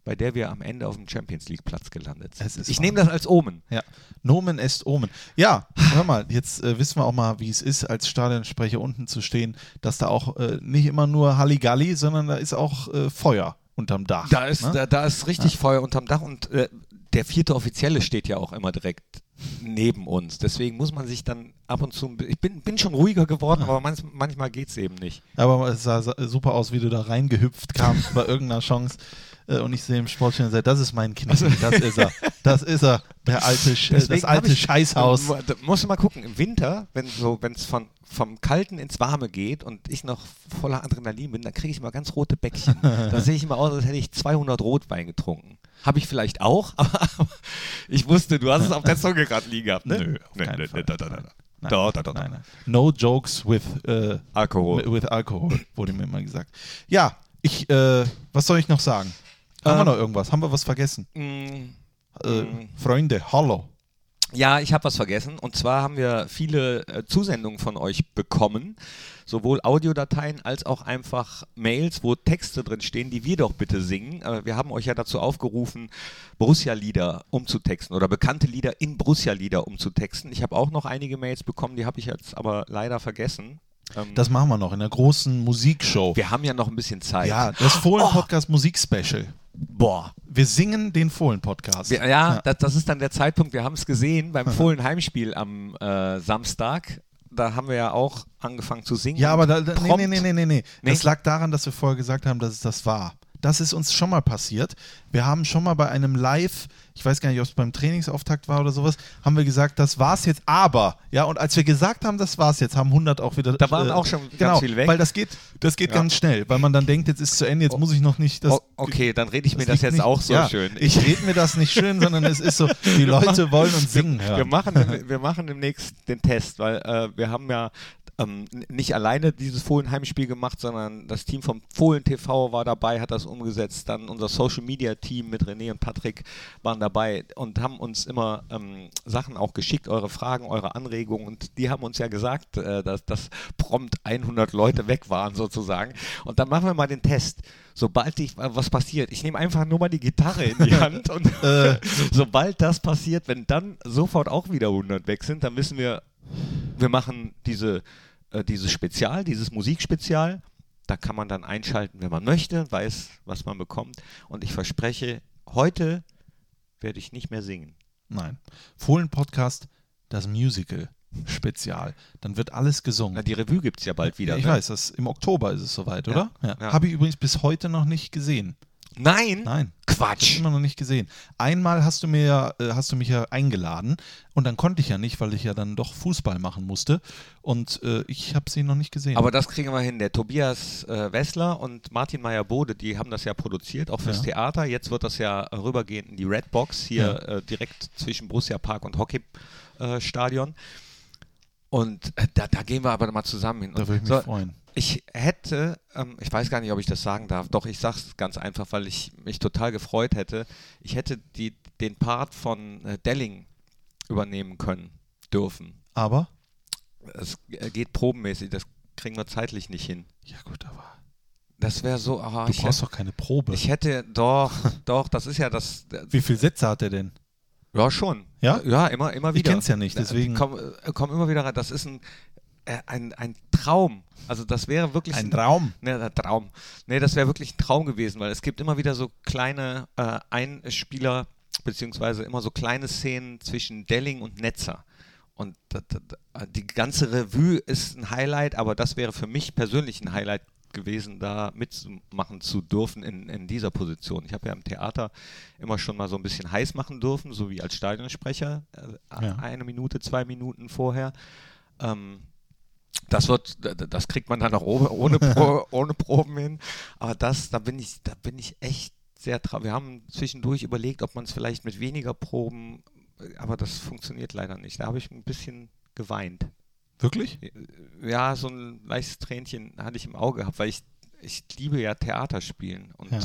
bei der wir am Ende auf dem Champions League Platz gelandet sind. Ich nehme das als Omen.
Ja, Nomen est Omen. Ja, hör mal, jetzt äh, wissen wir auch mal, wie es ist, als Stadionsprecher unten zu stehen, dass da auch äh, nicht immer nur Halligalli, sondern da ist auch äh, Feuer unterm Dach.
Da ist,
ne?
da, da ist richtig Feuer unterm Dach und äh, der vierte Offizielle steht ja auch immer direkt neben uns. Deswegen muss man sich dann ab und zu. Ich bin, bin schon ruhiger geworden, aber manch, manchmal geht es eben nicht.
Aber es sah sa- super aus, wie du da reingehüpft kamst bei irgendeiner Chance. Äh, und ich sehe im Sportchannel, sag, das ist mein Kind, das ist er, das ist er, der alte, äh, das alte
ich-
Scheißhaus.
Ähm, Da musst du mal gucken, im Winter, wenn so, wenn es von vom Kalten ins Warme geht und ich noch voller Adrenalin bin, dann kriege ich immer ganz rote Bäckchen. da sehe ich immer aus, als hätte ich 200 Rotwein getrunken. Habe ich vielleicht auch, aber ich wusste, du hast es auf der Zunge gerade liegen gehabt.
Ne?
Nö,
Auf
nee,
keinen
nee,
Fall.
da, da, da, da.
Nein,
Da, da, da, da.
nein, nein. No jokes with, äh,
Alkohol.
with Alkohol, wurde mir immer gesagt. Ja, ich, äh, was soll ich noch sagen? Haben wir
Ähm,
noch irgendwas? Haben wir was vergessen?
Mm,
Äh,
mm.
Freunde, hallo.
Ja, ich habe was vergessen. Und zwar haben wir viele äh, Zusendungen von euch bekommen. Sowohl Audiodateien als auch einfach Mails, wo Texte drin stehen, die wir doch bitte singen. Äh, wir haben euch ja dazu aufgerufen, Borussia-Lieder umzutexten oder bekannte Lieder in Borussia-Lieder umzutexten. Ich habe auch noch einige Mails bekommen, die habe ich jetzt aber leider vergessen. Ähm,
Das machen wir noch in der großen Musikshow.
wir haben ja noch ein bisschen Zeit.
Ja, das Fohlen-Podcast Musikspecial.
Boah.
Wir singen den Fohlen-Podcast.
Wir, ja, Das, das ist dann der Zeitpunkt. Wir haben es gesehen beim Fohlen-Heimspiel am äh, Samstag. Da haben wir ja auch angefangen zu singen.
Ja, aber da, da, nee, nee, nee, nee, nee. Nee? Das lag daran, dass wir vorher gesagt haben, dass es das war. Das ist uns schon mal passiert. Wir haben schon mal bei einem Live, ich weiß gar nicht, ob es beim Trainingsauftakt war oder sowas, haben wir gesagt, das war's jetzt, aber, ja, und als wir gesagt haben, das war's jetzt, haben 100 auch wieder.
Da waren auch schon ganz
genau,
viel weg.
Weil das geht, das geht
Ja.
ganz schnell, weil man dann denkt, jetzt ist zu Ende, jetzt muss ich noch nicht das.
Oh, okay, dann rede ich mir das
liegt
jetzt
nicht-
auch so
ja,
schön.
Ich rede mir das nicht schön, sondern es ist so, die Leute wollen uns singen hören.
Wir machen, wir machen demnächst den Test, weil äh, wir haben ja ähm, nicht alleine dieses Fohlen-Heimspiel gemacht, sondern das Team vom Fohlen TV war dabei, hat das umgesetzt. Dann unser Social Media Team mit René und Patrick waren dabei und haben uns immer ähm, Sachen auch geschickt, eure Fragen, eure Anregungen. Und die haben uns ja gesagt, äh, dass, dass prompt 100 Leute weg waren sozusagen. Und dann machen wir mal den Test. Sobald ich, äh, was passiert, ich nehme einfach nur mal die Gitarre in die Hand und
Äh.
sobald das passiert, wenn dann sofort auch wieder 100 weg sind, dann wissen wir, wir machen diese, äh, dieses Spezial, dieses Musikspezial. Da kann man dann einschalten, wenn man möchte, weiß, was man bekommt. Und ich verspreche, heute werde ich nicht mehr singen.
Nein. Fohlen-Podcast, das Musical-Spezial. Dann wird alles gesungen.
Na, die Revue gibt es ja bald wieder.
ich
ne?
weiß, das, im Oktober ist es soweit, oder? Ja.
ja.
Habe ich übrigens bis heute noch nicht gesehen.
Nein?
Nein.
Quatsch.
Immer noch nicht gesehen. Einmal hast du mir ja, äh, hast du mich ja eingeladen und dann konnte ich ja nicht, weil ich ja dann doch Fußball machen musste und äh, ich habe sie noch nicht gesehen.
Aber das kriegen wir hin. Der Tobias äh, Wessler und Martin Meyer-Bode, die haben das ja produziert, auch fürs
Ja.
Theater. Jetzt wird das ja rübergehen in die Red Box, hier äh, direkt zwischen Borussia Park und Hockey-Stadion. und äh, da, da gehen wir aber mal zusammen hin.
da würde ich mich
So,
freuen.
Ich hätte, ähm, ich weiß gar nicht, ob ich das sagen darf, doch ich sage es ganz einfach, weil ich mich total gefreut hätte. Ich hätte die, den Part von äh, Delling übernehmen können, dürfen.
Aber?
Es äh, geht probenmäßig, das kriegen wir zeitlich nicht hin.
Ja gut, aber
Das wäre so, ah,
du
ich,
brauchst
hätte,
doch keine Probe.
ich hätte, doch, doch, das ist ja das,
Wie viele Sätze hat er denn?
ja schon.
Ja?
Ja, immer, immer
Ich
wieder.
kenn's ja nicht, deswegen-
Die kommen äh, kommen immer wieder rein, das ist ein, äh, ein, ein Traum. Also das wäre wirklich
Ein Traum.
Ne, der Traum. Nee, das wäre wirklich ein Traum gewesen, weil es gibt immer wieder so kleine äh, Einspieler, beziehungsweise immer so kleine Szenen zwischen Delling und Netzer. Und die ganze Revue ist ein Highlight, aber das wäre für mich persönlich ein Highlight gewesen, da mitmachen zu dürfen in, in dieser Position. Ich habe ja im Theater immer schon mal so ein bisschen heiß machen dürfen, so wie als Stadionsprecher, äh,
Ja.
eine Minute, zwei Minuten vorher. Ähm, das wird, das kriegt man dann auch ohne, ohne, Pro, ohne Proben hin. Aber das, da bin ich, da bin ich echt sehr traurig. Wir haben zwischendurch überlegt, ob man es vielleicht mit weniger Proben, aber das funktioniert leider nicht. Da habe ich ein bisschen geweint.
Wirklich?
Ja, so ein leichtes Tränchen hatte ich im Auge gehabt, weil ich, ich liebe ja Theaterspielen und
Ja.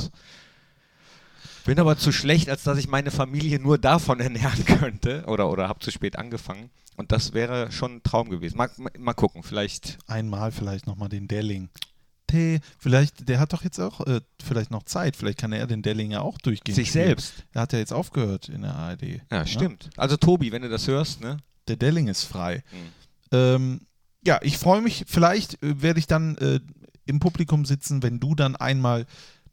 bin aber zu schlecht, als dass ich meine Familie nur davon ernähren könnte oder, oder habe zu spät angefangen. Und das wäre schon ein Traum gewesen. Mal, mal gucken, vielleicht
Einmal vielleicht nochmal den Delling. Tee, vielleicht, der hat doch jetzt auch äh, vielleicht noch Zeit. Vielleicht kann er den Delling ja auch durchgehen.
sich
spielen.
selbst.
Er hat ja jetzt aufgehört in der ARD.
Ja, stimmt. Also Tobi, wenn du das hörst, ne?
Der Delling ist frei.
Mhm.
Ähm, ja, ich freue mich. Vielleicht äh, werde ich dann äh, im Publikum sitzen, wenn du dann einmal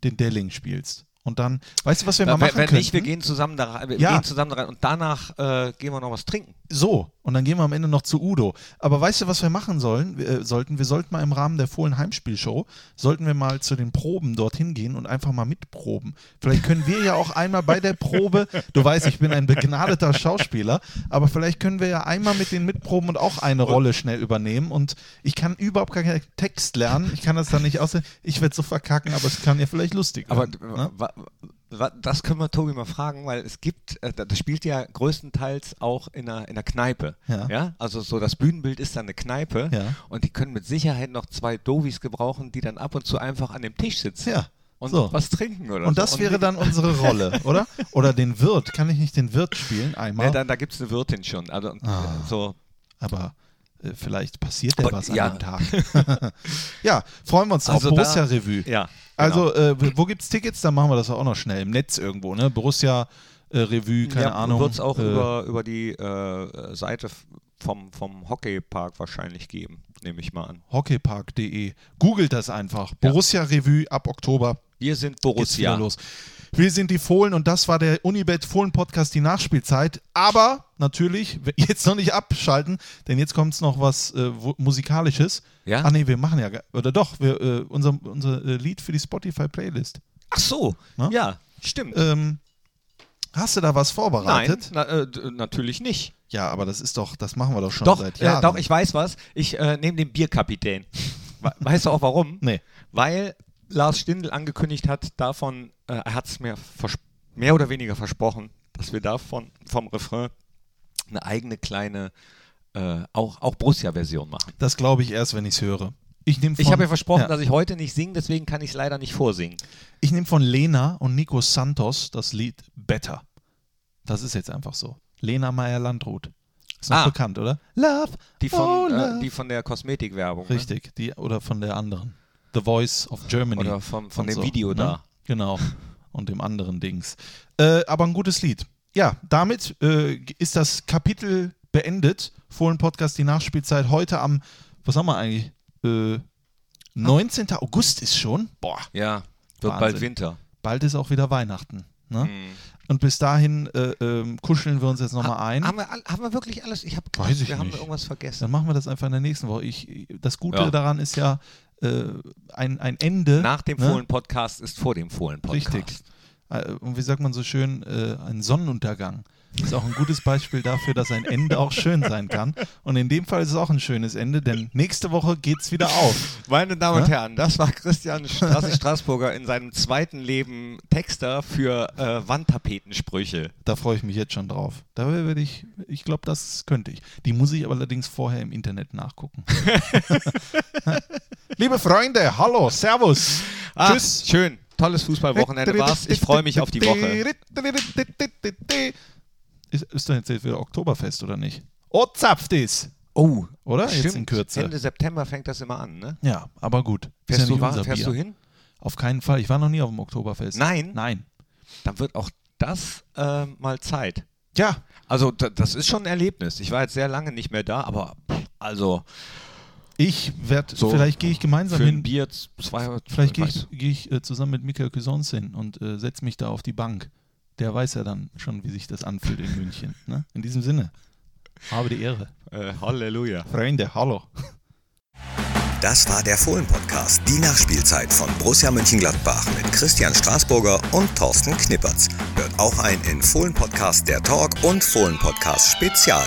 den Delling spielst. Und dann, weißt du, was wir mal
Wenn,
machen
wenn
können?
nicht, wir gehen zusammen da rein, wir
Ja.
gehen zusammen rein und danach äh, gehen wir noch was trinken.
So, und dann gehen wir am Ende noch zu Udo. Aber weißt du, was wir machen sollen? Wir, äh, sollten? Wir sollten mal im Rahmen der Fohlen Heimspielshow, sollten wir mal zu den Proben dorthin gehen und einfach mal mitproben. Vielleicht können wir ja auch einmal bei der Probe, du weißt, ich bin ein begnadeter Schauspieler, aber vielleicht können wir ja einmal mit den mitproben und auch eine Rolle schnell übernehmen. Und ich kann überhaupt keinen Text lernen, ich kann das dann nicht aussehen. Ich werde so verkacken, aber es kann ja vielleicht lustig
Aber
werden. ne?
Das können wir Tobi mal fragen, weil es gibt, äh, das spielt ja größtenteils auch in einer, in einer Kneipe.
Ja.
Also so das Bühnenbild ist dann eine Kneipe
Ja.
und die können mit Sicherheit noch zwei Dovis gebrauchen, die dann ab und zu einfach an dem Tisch sitzen.
Ja.
Und
so.
was trinken oder
Und
so.
das wäre dann unsere Rolle, oder? Oder den Wirt. Kann ich nicht den Wirt spielen einmal?
Ja, dann, da gibt es eine Wirtin schon. Also
Ah.
so.
Aber vielleicht passiert ja was an
ja.
dem Tag. ja, freuen wir uns
Also
auf
da-
Borussia Revue.
Ja.
Also, äh, wo gibt's Tickets? Dann machen wir das auch noch schnell. Im Netz irgendwo, ne? Borussia äh, Revue, keine
ja,
Ahnung.
Wird es auch
äh,
über, über die äh, Seite vom, vom Hockeypark wahrscheinlich geben, nehme ich mal an.
hockeypark.de. Googelt das einfach. Borussia Revue ab Oktober.
Wir sind
geht's
Borussia.
wieder los. Wir sind die Fohlen und das war der Unibet Fohlen Podcast, die Nachspielzeit. Aber natürlich jetzt noch nicht abschalten, denn jetzt kommt noch was äh, musikalisches.
Ja?
Ah nee, wir machen ja oder doch, wir, äh, unser, unser äh, Lied für die Spotify Playlist.
Ach so,
Ne?
ja, stimmt.
Ähm, hast du da was
Nein,
vorbereitet?
na, äh, natürlich nicht.
Ja, aber das ist doch, das machen wir doch schon
Doch,
seit
äh,
Jahren.
doch, ich weiß was. Ich äh, nehme den Bierkapitän. We- Weißt du auch warum?
Nee.
Weil Lars Stindl angekündigt hat, davon, äh, er hat es mir mehr oder weniger versprochen, dass wir davon vom Refrain eine eigene kleine, äh, auch, auch Borussia-Version machen.
Das glaube ich erst, wenn ich es höre. Ich von,
Ich habe ja versprochen,
ja.
dass ich heute nicht singe, deswegen kann ich es leider nicht vorsingen.
ich nehme von Lena und Nico Santos das Lied Better. Das ist jetzt einfach so. Lena Meyer-Landrut. Ist noch
Ah.
bekannt, oder? Love.
Die von,
oh,
äh,
love.
die von der Kosmetikwerbung. Ne?
Richtig, die oder von der anderen. The Voice of Germany.
Oder vom, von dem Video
ne?
da.
Genau. Und dem anderen Dings. Äh, aber ein gutes Lied. Ja, damit äh, ist das Kapitel beendet. Fohlen-Podcast, die Nachspielzeit. Heute am, was haben wir eigentlich? Äh, 19. August ist schon. Boah,
Ja, wird
Wahnsinn.
bald Winter.
bald ist auch wieder Weihnachten. Ne?
Mhm.
Und bis dahin äh, ähm, kuscheln wir uns jetzt nochmal ein.
Haben wir, haben wir wirklich alles? Ich habe wir haben
nicht.
irgendwas vergessen.
Dann machen wir das einfach in der nächsten Woche. Ich, das Gute
Ja.
daran ist ja äh, ein, ein Ende.
Nach dem
ne?
Fohlen-Podcast ist vor dem Fohlen-Podcast.
Richtig. Äh, Und wie sagt man so schön, äh, ein Sonnenuntergang. Ist auch ein gutes Beispiel dafür, dass ein Ende auch schön sein kann. Und in dem Fall ist es auch ein schönes Ende, denn nächste Woche geht es wieder auf.
Meine Damen und
Ja?
Herren, das war Christian Strassi Straßburger in seinem zweiten Leben Texter für äh, Wandtapetensprüche.
Da freue ich mich jetzt schon drauf. Da werde ich, ich glaube, das könnte ich. Die muss ich aber allerdings vorher im Internet nachgucken. Liebe Freunde, hallo, Servus.
Ah,
Tschüss.
Schön. Tolles Fußballwochenende war's. Ich freue mich auf die Woche.
Ist, ist doch jetzt wieder Oktoberfest, oder nicht? Oh, zapft ist.
Oh,
Oder? Jetzt
Stimmt.
in Kürze.
Ende September fängt das immer an, ne?
Ja, aber gut. Ist
Fährst,
ja
du,
nicht
wa-
unser
fährst du hin?
Auf keinen Fall. Ich war noch nie auf dem Oktoberfest.
Nein?
Nein.
Dann wird auch das äh, mal Zeit.
Ja,
Also da, das ist schon ein Erlebnis. Ich war jetzt sehr lange nicht mehr da, aber pff, also
ich werde,
So,
vielleicht gehe ich gemeinsam
für ein
hin.
Bier z- zwei
Vielleicht gehe ich, geh ich äh, zusammen mit Michael Cousins hin und äh, setze mich da auf die Bank. Der weiß ja dann schon, wie sich das anfühlt in München. Ne? In diesem Sinne, habe die Ehre.
äh, Halleluja.
Freunde, hallo.
Das war der Fohlen-Podcast, die Nachspielzeit von Borussia Mönchengladbach mit Christian Straßburger und Thorsten Knippertz. Hört auch ein in Fohlen-Podcast der Talk und Fohlen-Podcast Spezial.